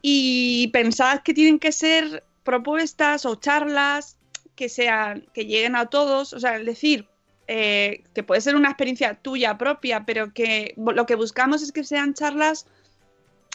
y pensad que tienen que ser propuestas o charlas que sean que lleguen a todos, o sea, es decir, eh, que puede ser una experiencia tuya propia, pero que lo que buscamos es que sean charlas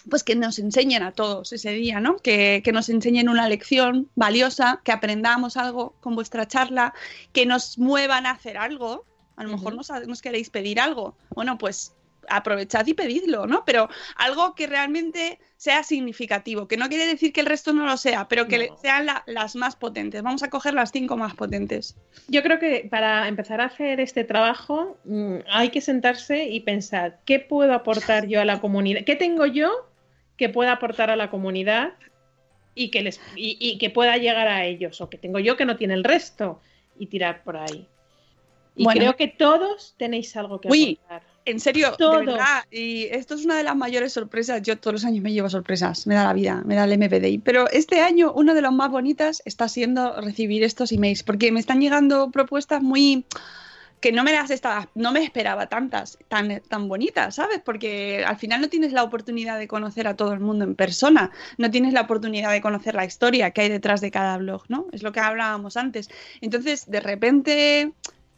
pues que nos enseñen a todos ese día, ¿no? Que, que nos enseñen una lección valiosa, que aprendamos algo con vuestra charla, que nos muevan a hacer algo. A lo mejor nos, nos queréis pedir algo. Bueno, pues aprovechad y pedidlo, ¿no? Pero algo que realmente sea significativo, que no quiere decir que el resto no lo sea, pero que No. sean la- las más potentes. Vamos a coger las cinco más potentes. Yo creo que para empezar a hacer este trabajo mm, hay que sentarse y pensar, ¿qué puedo aportar yo a la comunidad? ¿Qué tengo yo que pueda aportar a la comunidad y que, les, y, y que pueda llegar a ellos? ¿O que tengo yo que no tiene el resto? Y tirar por ahí. Y Bueno. creo que todos tenéis algo que Uy. En serio, Todo. de verdad, y esto es una de las mayores sorpresas. Yo todos los años me llevo sorpresas, me da la vida, me da el MPDI. Pero este año, una de las más bonitas está siendo recibir estos emails, porque me están llegando propuestas muy que no me las estaba, no me esperaba tantas, tan, tan bonitas, ¿sabes? Porque al final no tienes la oportunidad de conocer a todo el mundo en persona, no tienes la oportunidad de conocer la historia que hay detrás de cada blog, ¿no? Es lo que hablábamos antes. Entonces, de repente,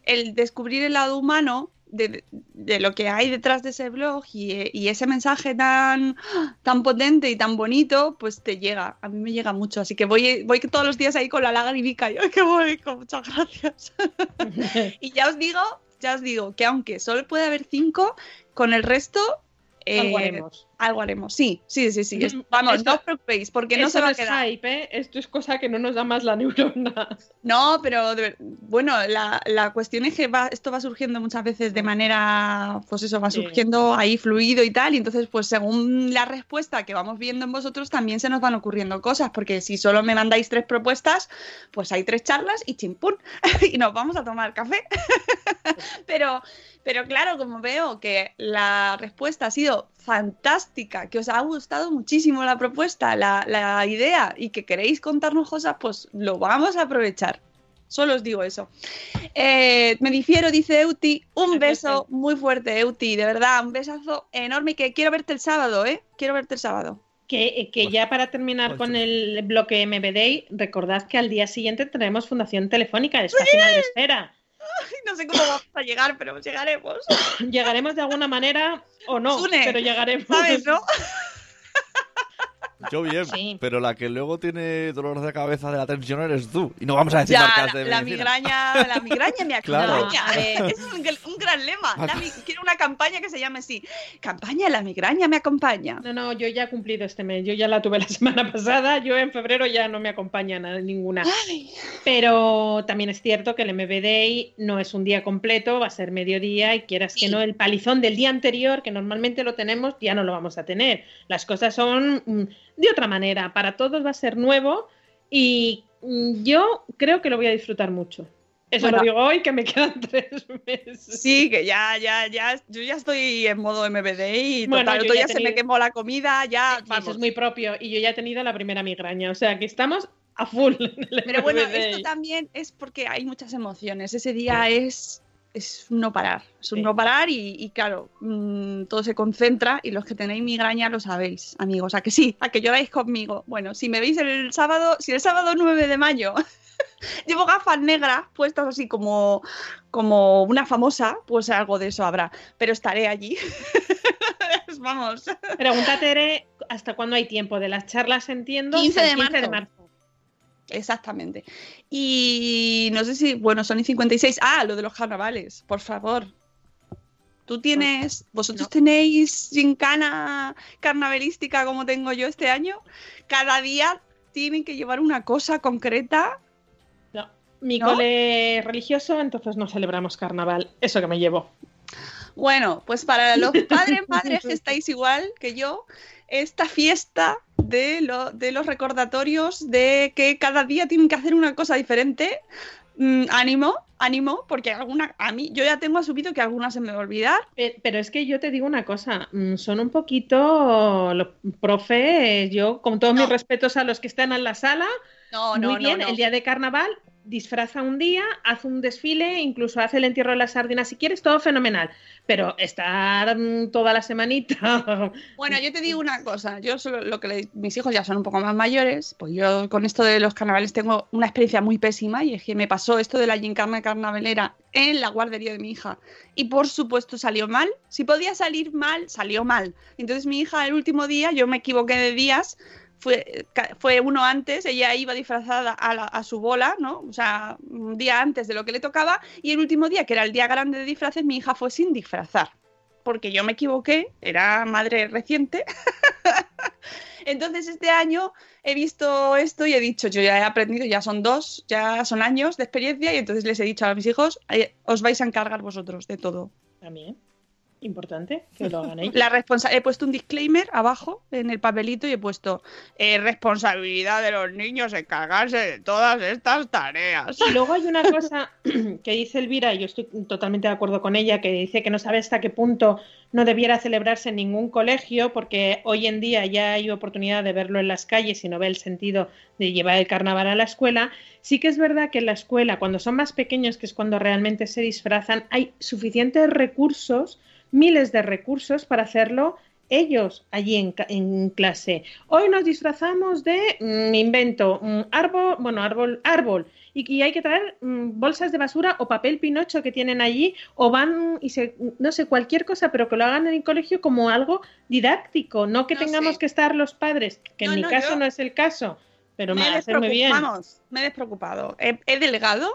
el descubrir el lado humano de, de lo que hay detrás de ese blog y, y ese mensaje tan, tan potente y tan bonito, pues te llega. A mí me llega mucho. Así que voy, voy todos los días ahí con la lagrimica. y, ¡Ay, <laughs> qué bonito! Muchas gracias. <laughs> y ya os digo, ya os digo que aunque solo puede haber cinco, con el resto. eh, Algo haremos. Algo haremos. Sí, sí, sí, sí. Vamos, esto- no os preocupéis, porque no se va a es quedar. hype, ¿eh? Esto es cosa que no nos da más la neurona. No, pero de bueno, la, la cuestión es que va, esto va surgiendo muchas veces de manera, pues eso, va Sí. surgiendo ahí fluido y tal, y entonces pues según la respuesta que vamos viendo en vosotros también se nos van ocurriendo cosas, porque si solo me mandáis tres propuestas, pues hay tres charlas y chimpún, <laughs> y nos vamos a tomar café. <laughs> pero, pero claro, como veo que la respuesta ha sido fantástica, que os ha gustado muchísimo la propuesta, la, la idea y que queréis contarnos cosas, pues lo vamos a aprovechar. Solo os digo eso. Eh, me difiero, dice Euti. Un beso muy fuerte, Euti. De verdad, un besazo enorme. y Que quiero verte el sábado, ¿eh? Quiero verte el sábado. Que, que ya para terminar con el bloque MBD, recordad que al día siguiente tenemos Fundación Telefónica de Espacio Madresfera. <laughs> No sé cómo vamos a llegar, pero llegaremos. Llegaremos de alguna manera o no, Sune, pero llegaremos. ¿Sabes, no? <laughs> Yo bien, Sí. pero la que luego tiene dolor de cabeza de la tensión eres tú. Y no vamos a decir Ya, marcas la, de la medicina. migraña, la migraña me <laughs> Claro. ver, es un, un gran lema. La <laughs> quiero una campaña que se llame así. Campaña, la migraña me acompaña. No, no, yo ya he cumplido este mes. Yo ya la tuve la <laughs> semana pasada. Yo en febrero ya no me acompaña nada, ninguna. Ay, Pero también es cierto que el MBD no es un día completo, va a ser mediodía y quieras que no, el palizón del día anterior, que normalmente lo tenemos, ya no lo vamos a tener. Las cosas son mm, de otra manera. Para todos va a ser nuevo y mm, yo creo que lo voy a disfrutar mucho. Eso Bueno. lo digo hoy, que me <laughs> quedan tres meses. Sí, que ya, ya, ya, yo ya estoy en modo MBD y Bueno, yo ya se me quemó la comida, ya, vamos. es muy propio. Y yo ya he tenido la primera migraña. O sea que estamos a full en el Pero bueno, esto también es porque hay muchas emociones. Ese día es, es un no parar. Es un Sí. no parar y, y claro, mm, todo se concentra y los que tenéis migraña lo sabéis, amigos. A que sí, a que lloráis conmigo. Bueno, si me veis el sábado, si el sábado 9 de mayo <laughs> llevo gafas negras puestas así como, como una famosa, pues algo de eso habrá. Pero estaré allí. <laughs> Vamos. Pregunta, Tere, ¿hasta cuándo hay tiempo? De las charlas entiendo. 15 hasta de el 15 de marzo. Exactamente. Y no sé si, bueno, son y 56. Ah, lo de los carnavales, por favor. Tú tienes, vosotros No. tenéis gincana carnavalística como tengo yo este año. Cada día tienen que llevar una cosa concreta. No. Mi ¿No? cole religioso, entonces no celebramos carnaval. Eso que me llevo. Bueno, pues para los padres, <laughs> madres que estáis igual que yo, esta fiesta de, lo- de los recordatorios de que cada día tienen que hacer una cosa diferente. mm, ánimo, ánimo, porque alguna, a mí, yo ya tengo asumido que algunas se me va a olvidar. Pe- Pero es que yo te digo una cosa, mm, son un poquito los profes, yo con todos No. mis respetos a los que están en la sala, No, muy bien, el día de carnaval disfraza un día, hace un desfile, incluso hace el entierro de las sardinas si quieres, todo fenomenal. Pero estar mm, toda la semanita. <laughs> Bueno, yo te digo una cosa, yo solo lo que le- mis hijos ya son un poco más mayores, pues yo con esto de los carnavales tengo una experiencia muy pésima y es que me pasó esto de la gincana carnavalera en la guardería de mi hija y por supuesto salió mal. Si podía salir mal, salió mal. Entonces mi hija el último día, yo me equivoqué de días, fue, fue uno antes, ella iba disfrazada a, la- a su bola, ¿no? O sea, un día antes de lo que le tocaba y el último día, que era el día grande de disfraces, mi hija fue sin disfrazar porque yo me equivoqué, era madre reciente. <laughs> Entonces este año he visto esto y he dicho, yo ya he aprendido, ya son dos, ya son años de experiencia y entonces les he dicho a mis hijos, "Eh, os vais a encargar vosotros de todo. También. Importante que lo hagan ellos. La responsa he puesto un disclaimer abajo en el papelito y he puesto eh, responsabilidad de los niños encargarse de todas estas tareas. Y luego hay una cosa <clears throat> que dice Elvira, y yo estoy totalmente de acuerdo con ella, que dice que no sabe hasta qué punto no debiera celebrarse en ningún colegio, porque hoy en día ya hay oportunidad de verlo en las calles y no ve el sentido de llevar el carnaval a la escuela. Sí que es verdad que en la escuela, cuando son más pequeños, que es cuando realmente se disfrazan, hay suficientes recursos, miles de recursos para hacerlo ellos allí en, en clase. Hoy nos disfrazamos de, mm, invento, mm, árbol, bueno, árbol, árbol, y, y hay que traer mm, bolsas de basura o papel pinocho que tienen allí, o van y se, no sé, cualquier cosa, pero que lo hagan en el colegio como algo didáctico, no que No tengamos sé. que estar los padres, que No, en mi no, caso yo- no es el caso, pero me hace muy bien. Vamos, me he despreocupado. He, he delegado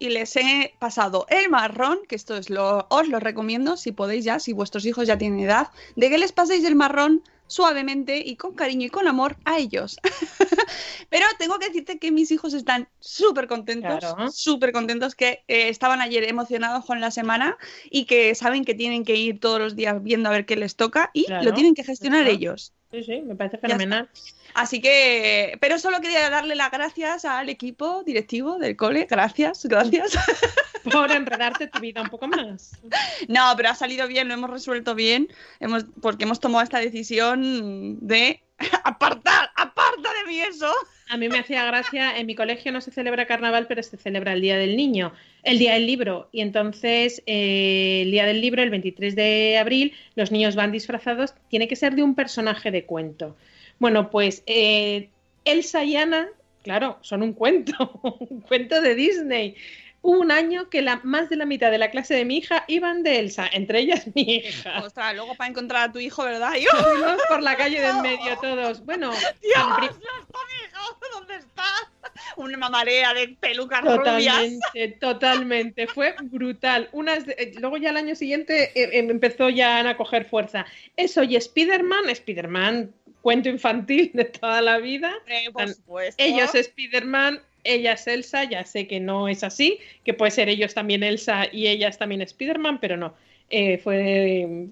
y les he pasado el marrón, que esto es lo, os lo recomiendo si podéis ya, si vuestros hijos ya tienen edad, de que les paséis el marrón suavemente y con cariño y con amor a ellos. <laughs> Pero tengo que decirte que mis hijos están súper contentos, Claro. súper contentos, que eh, estaban ayer emocionados con la semana y que saben que tienen que ir todos los días viendo a ver qué les toca y Claro, lo tienen que gestionar claro. ellos. Sí, sí, me parece fenomenal. Así que, pero solo quería darle las gracias al equipo directivo del cole. Gracias, gracias. <laughs> Por enredarte tu vida un poco más. No, pero ha salido bien, lo hemos resuelto bien, hemos, porque hemos tomado esta decisión de <laughs> apartar, aparta de mí eso. A mí me hacía gracia, en mi colegio no se celebra carnaval, pero se celebra el Día del Niño, el Día del Libro. Y entonces, eh, el Día del Libro, el 23 de abril, los niños van disfrazados, tiene que ser de un personaje de cuento. Bueno, pues eh, Elsa y Anna, claro, son un cuento, <laughs> un cuento de Disney. Hubo un año que la, más de la mitad de la clase de mi hija iban de Elsa, entre ellas mi hija. <laughs> Ostras, luego para encontrar a tu hijo, ¿verdad? Y, <laughs> Fuimos por la calle de en medio todos. Bueno, <laughs> ¡Dios! al pri- ¡No está mi hijo! ¿Dónde está? Una marea de pelucas rubias. Totalmente, totalmente. Fue brutal. Unas de- eh, luego ya el año siguiente eh, eh, empezó ya a coger fuerza. Eso y Spider-Man, Spider-Man, cuento infantil de toda la vida. Hombre, por supuesto. Ellos Spider-Man, ella es Elsa, ya sé que no es así, que puede ser ellos también Elsa y ellas también Spider-Man, pero no. Eh, fue, eh,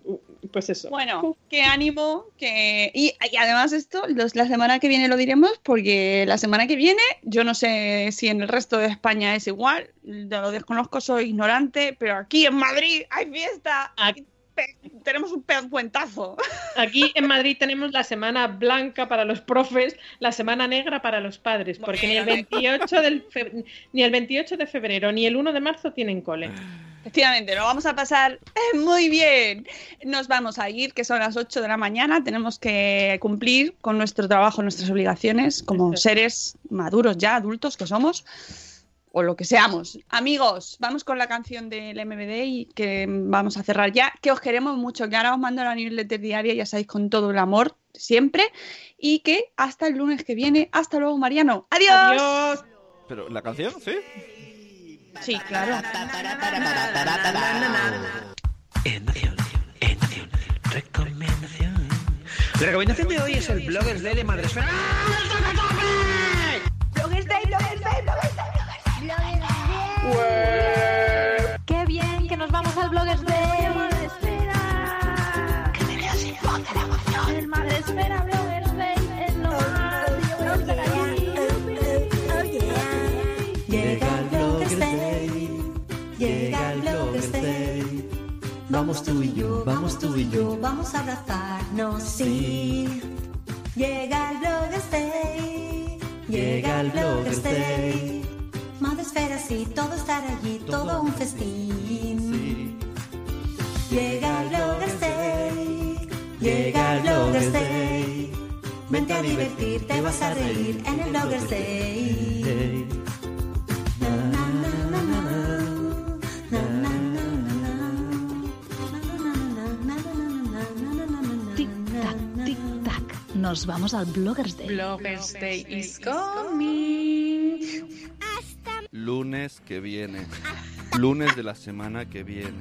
pues eso. Bueno, qué ánimo, que... Y, y además esto, los- la semana que viene lo diremos, porque la semana que viene, yo no sé si en el resto de España es igual, lo desconozco, soy ignorante, pero aquí en Madrid hay fiesta, Aquí- tenemos un puentazo. Aquí en Madrid tenemos la semana blanca para los profes, la semana negra para los padres, porque ni el 28, del fe- ni el 28 de febrero ni el 1 de marzo tienen cole. Efectivamente, lo vamos a pasar eh, muy bien. Nos vamos a ir, que son las 8 de la mañana. Tenemos que cumplir con nuestro trabajo, nuestras obligaciones como seres maduros ya, adultos que somos, o lo que seamos. Amigos, vamos con la canción del MBD y que vamos a cerrar ya. Que os queremos mucho, que ahora os mando la newsletter diaria, ya sabéis, con todo el amor siempre. Y que hasta el lunes que viene. Hasta luego, Mariano. ¡Adiós! Adiós. Pero la canción, ¿sí? Sí, claro. Recomendación. La recomendación de hoy es el Bloggers Day de Madresfera. ¡Qué bien que nos vamos al Bloggers Day! El Madresfera Bloggers Day es lo más. Yo voy a estar allí. Llega el Bloggers Day, llega el Bloggers Day. Vamos tú y yo, vamos tú y yo, vamos a abrazarnos, sí. Llega el Bloggers Day, llega el Bloggers Day ser así, todo estar allí, todo, un festín. Sí. Llega y lograste, llega y lograste. Vente a divertir, te vas a reír en el lograste. Tic tac, tic tac. Nos vamos al Bloggers Day. Bloggers Day is coming. lunes que viene. Lunes de la semana que viene.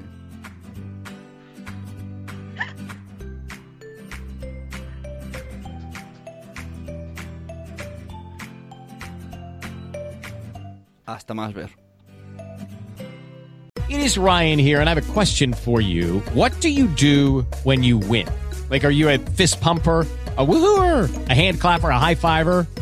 Hasta más ver. It is Ryan here and I have a question for you. What do you do when you win? Like are you a fist pumper, a woohooer, a hand clapper, a high fiver?